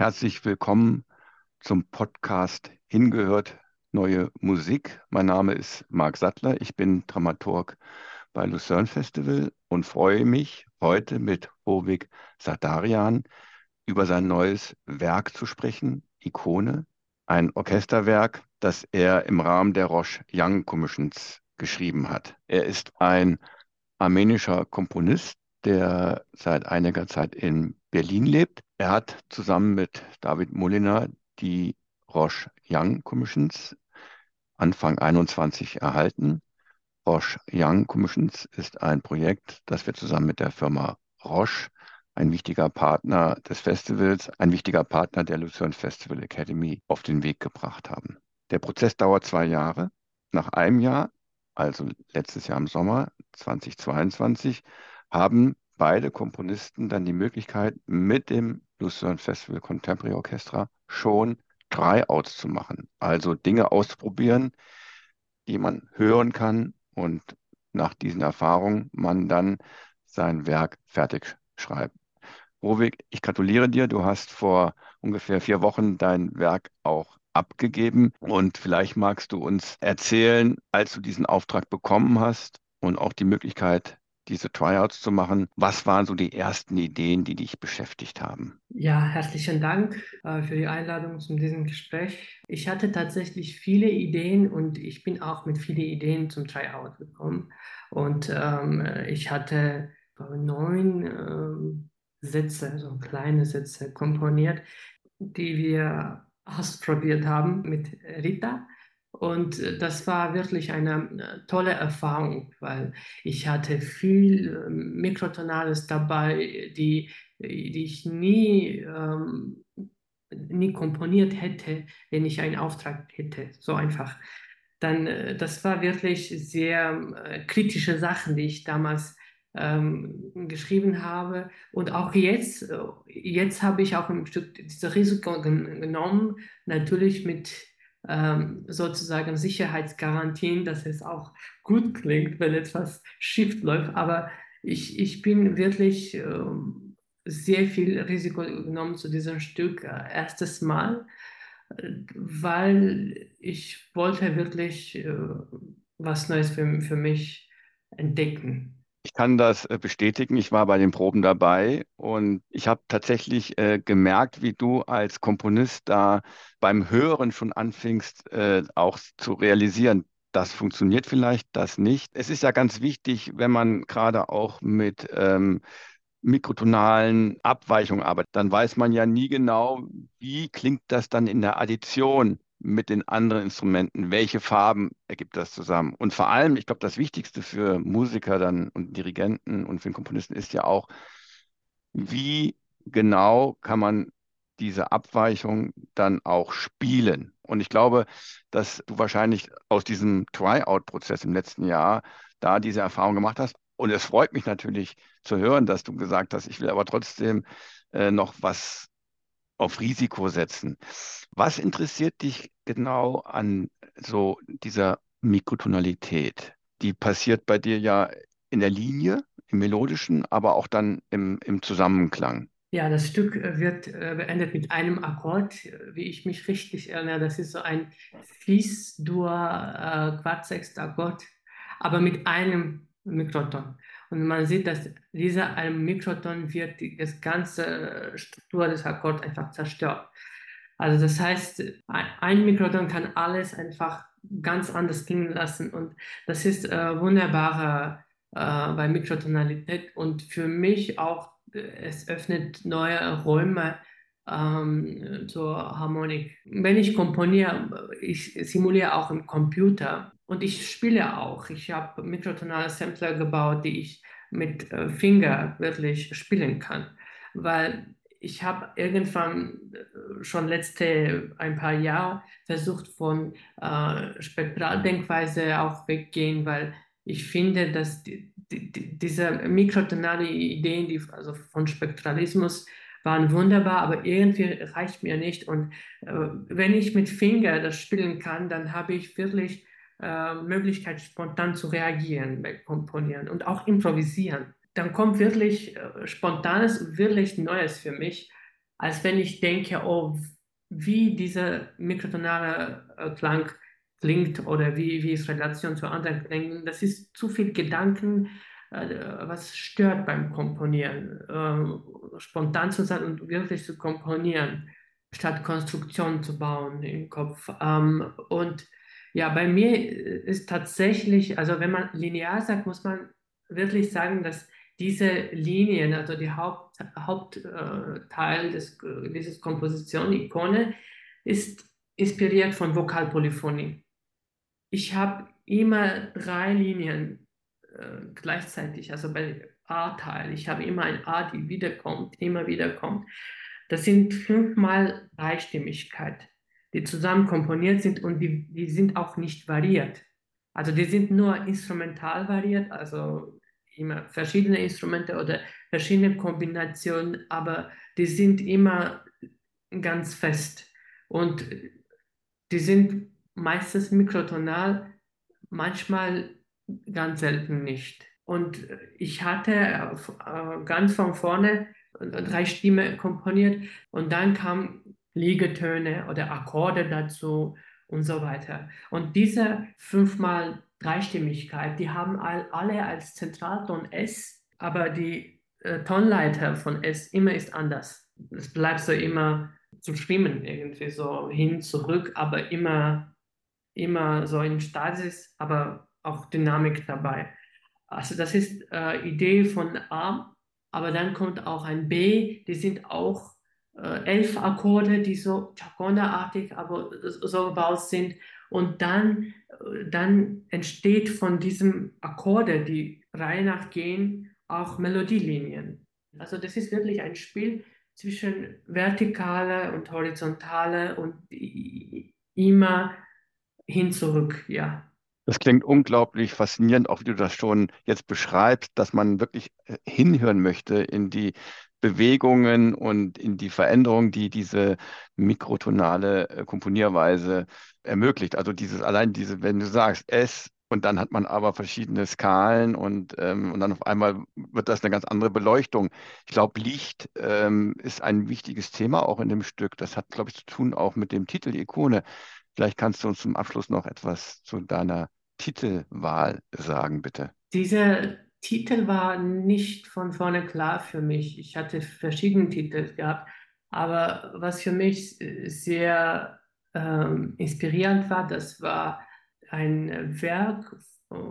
Herzlich willkommen zum Podcast Hingehört neue Musik. Mein Name ist Marc Sattler. Ich bin Dramaturg bei Lucerne Festival und freue mich, heute mit Hovig Sadarian über sein neues Werk zu sprechen, Ikone, ein Orchesterwerk, das er im Rahmen der Roche Young Commissions geschrieben hat. Er ist ein armenischer Komponist, der seit einiger Zeit in Berlin lebt. Er hat zusammen mit David Molina die Roche Young Commissions Anfang 21 erhalten. Roche Young Commissions ist ein Projekt, das wir zusammen mit der Firma Roche, ein wichtiger Partner des Festivals, ein wichtiger Partner der Lucerne Festival Academy, auf den Weg gebracht haben. Der Prozess dauert zwei Jahre. Nach einem Jahr, also letztes Jahr im Sommer 2022, haben beide Komponisten dann die Möglichkeit, mit dem Lucerne Festival Contemporary Orchestra schon Tryouts zu machen. Also Dinge auszuprobieren, die man hören kann und nach diesen Erfahrungen man dann sein Werk fertig schreibt. Rovig, ich gratuliere dir. Du hast vor ungefähr vier Wochen dein Werk auch abgegeben und vielleicht magst du uns erzählen, als du diesen Auftrag bekommen hast und auch die Möglichkeit diese Tryouts zu machen. Was waren so die ersten Ideen, die dich beschäftigt haben? Ja, herzlichen Dank äh, für die Einladung zu diesem Gespräch. Ich hatte tatsächlich viele Ideen und ich bin auch mit vielen Ideen zum Tryout gekommen. Und ähm, ich hatte neun äh, Sätze, so kleine Sätze komponiert, die wir ausprobiert haben mit Rita. Und äh, das war wirklich eine äh, tolle Erfahrung, weil ich hatte viel ähm, Mikrotonales dabei, die, die ich nie, ähm, nie komponiert hätte, wenn ich einen Auftrag hätte. So einfach. Dann, äh, das war wirklich sehr kritische Sachen, die ich damals ähm, geschrieben habe. Und auch jetzt, jetzt habe ich auch ein Stück dieses Risiko genommen, natürlich mit ähm, sozusagen Sicherheitsgarantien, dass es auch gut klingt, wenn etwas schief läuft. Aber ich, ich bin wirklich äh, sehr viel Risiko genommen zu diesem Stück, äh, erstes Mal, weil ich wollte wirklich äh, was Neues für, für mich entdecken. Ich kann das äh, bestätigen. Ich war bei den Proben dabei und ich habe tatsächlich äh, gemerkt, wie du als Komponist da beim Hören schon anfingst, äh, auch zu realisieren, das funktioniert vielleicht, das nicht. Es ist ja ganz wichtig, wenn man gerade auch mit ähm, mikrotonalen Abweichungen arbeitet, dann weiß man ja nie genau, wie klingt das dann in der Addition mit den anderen Instrumenten? Welche Farben ergibt das zusammen? Und vor allem, ich glaube, das Wichtigste für Musiker dann und Dirigenten und für den Komponisten ist ja auch, wie genau kann man diese Abweichung dann auch spielen? Und ich glaube, dass du wahrscheinlich aus diesem Tryout-Prozess im letzten Jahr da diese Erfahrung gemacht hast. Und es freut mich natürlich zu hören, dass du gesagt hast, ich will aber trotzdem äh, noch was auf Risiko setzen. Was interessiert dich genau an so dieser Mikrotonalität? Die passiert bei dir ja in der Linie, im Melodischen, aber auch dann im, im Zusammenklang. Ja, das Stück wird äh, beendet mit einem Akkord, wie ich mich richtig erinnere. Das ist so ein Fis-Dur-Quartsextakkord, aber mit einem Mikroton. Und man sieht, dass dieser einem Mikroton wird die ganze Struktur des Akkords einfach zerstört. Also das heißt, ein Mikroton kann alles einfach ganz anders klingen lassen und das ist äh, wunderbar äh, bei Mikrotonalität und für mich auch, äh, es öffnet neue Räume ähm, zur Harmonik. Wenn ich komponiere, ich simuliere auch im Computer und ich spiele auch. Ich habe mikrotonale Sampler gebaut, die ich mit äh, Finger wirklich spielen kann, weil ich habe irgendwann äh, schon letzte ein paar Jahre versucht von äh, Spektraldenkweise auch weggehen, weil ich finde, dass die, die, diese mikrotonale Ideen, die also von Spektralismus waren wunderbar, aber irgendwie reicht mir nicht. Und äh, wenn ich mit Finger das spielen kann, dann habe ich wirklich äh, Möglichkeit, spontan zu reagieren beim Komponieren und auch improvisieren. Dann kommt wirklich äh, Spontanes, wirklich Neues für mich. als wenn ich denke, oh, wie dieser mikrotonale äh, Klang klingt oder wie, wie es Relation zu anderen Klängen. Das ist zu viel Gedanken, äh, was stört beim Komponieren. Äh, spontan zu sein und wirklich zu komponieren, statt Konstruktion zu bauen im Kopf. Ähm, und ja, bei mir ist tatsächlich, also wenn man linear sagt, muss man wirklich sagen, dass diese Linien, also die Haupt, Hauptteil des, dieses Komposition-Ikone, ist inspiriert von Vokalpolyphonie. Ich habe immer drei Linien äh, gleichzeitig, also bei A-Teil. Ich habe immer ein A, die wiederkommt, immer wiederkommt. Das sind fünfmal Dreistimmigkeit, die zusammen komponiert sind und die, die sind auch nicht variiert. Also die sind nur instrumental variiert, also immer verschiedene Instrumente oder verschiedene Kombinationen, aber die sind immer ganz fest und die sind meistens mikrotonal, manchmal ganz selten nicht. Und ich hatte äh, ganz von vorne drei Stimmen komponiert und dann kamen Liegetöne oder Akkorde dazu und so weiter. Und diese fünfmal Dreistimmigkeit, die haben alle als Zentralton S, aber die äh, Tonleiter von S immer ist anders. Es bleibt so immer zu schwimmen, irgendwie so hin, zurück, aber immer, immer so in Stasis, aber auch Dynamik dabei. Also das ist äh, Idee von A, aber dann kommt auch ein B, die sind auch elf Akkorde, die so Chaconda-artig, aber so gebaut sind. Und dann, äh, dann entsteht von diesem Akkorde, die Reihe nach gehen, auch Melodielinien. Also das ist wirklich ein Spiel zwischen vertikale und horizontale und immer hin zurück, ja. Das klingt unglaublich faszinierend, auch wie du das schon jetzt beschreibst, dass man wirklich äh, hinhören möchte in die Bewegungen und in die Veränderung, die diese mikrotonale äh, Komponierweise ermöglicht. Also dieses allein diese, wenn du sagst S und dann hat man aber verschiedene Skalen und, ähm, und dann auf einmal wird das eine ganz andere Beleuchtung. Ich glaube, Licht ähm, ist ein wichtiges Thema auch in dem Stück. Das hat, glaube ich, zu tun auch mit dem Titel Ikone. Vielleicht kannst du uns zum Abschluss noch etwas zu deiner Titelwahl sagen, bitte. Dieser Titel war nicht von vorne klar für mich. Ich hatte verschiedene Titel gehabt, aber was für mich sehr ähm, inspirierend war, das war ein Werk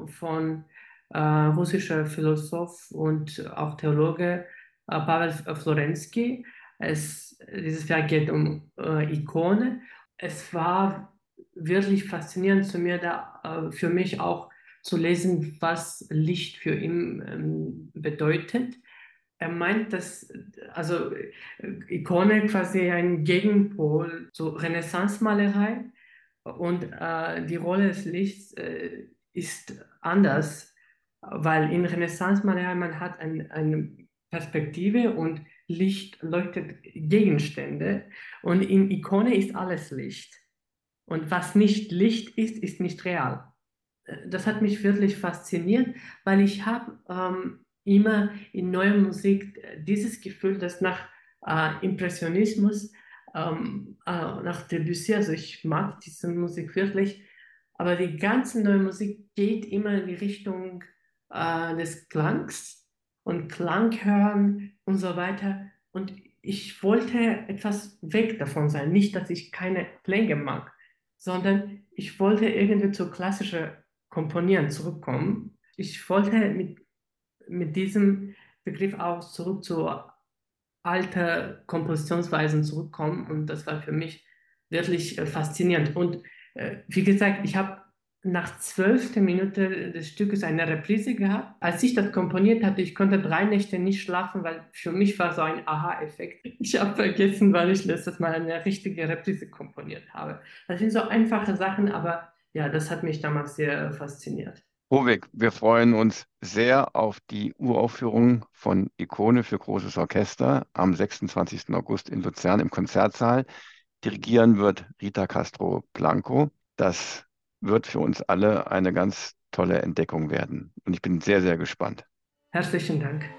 von äh, russischer Philosoph und auch Theologe äh, Pavel Florensky. Es, dieses Werk geht um äh, Ikone. Es war wirklich faszinierend zu mir da, äh, für mich auch zu lesen, was Licht für ihn ähm, bedeutet. Er meint, dass also äh, Ikone quasi ein Gegenpol zur Renaissance-Malerei und äh, die Rolle des Lichts äh, ist anders, weil in Renaissance-Malerei man hat ein, eine Perspektive und Licht leuchtet Gegenstände und in Ikone ist alles Licht. Und was nicht Licht ist, ist nicht real. Das hat mich wirklich fasziniert, weil ich habe ähm, immer in neuer Musik dieses Gefühl, dass nach äh, Impressionismus, ähm, äh, nach Debussy, also ich mag diese Musik wirklich, aber die ganze neue Musik geht immer in die Richtung äh, des Klangs und Klang hören und so weiter. Und ich wollte etwas weg davon sein. Nicht, dass ich keine Klänge mag, sondern ich wollte irgendwie zu klassischer Komponieren zurückkommen. Ich wollte mit, mit diesem Begriff auch zurück zu alten Kompositionsweisen zurückkommen und das war für mich wirklich äh, faszinierend. Und äh, wie gesagt, ich habe nach zwölfter Minute des Stückes eine Reprise gehabt. Als ich das komponiert hatte, ich konnte drei Nächte nicht schlafen, weil für mich war so ein Aha-Effekt. Ich habe vergessen, weil ich letztes Mal eine richtige Reprise komponiert habe. Das sind so einfache Sachen, aber ja, das hat mich damals sehr fasziniert. Hovig, wir freuen uns sehr auf die Uraufführung von Ikone für großes Orchester am 26. August in Luzern im Konzertsaal. Dirigieren wird Rita Castro Blanco. Das wird für uns alle eine ganz tolle Entdeckung werden. Und ich bin sehr, sehr gespannt. Herzlichen Dank.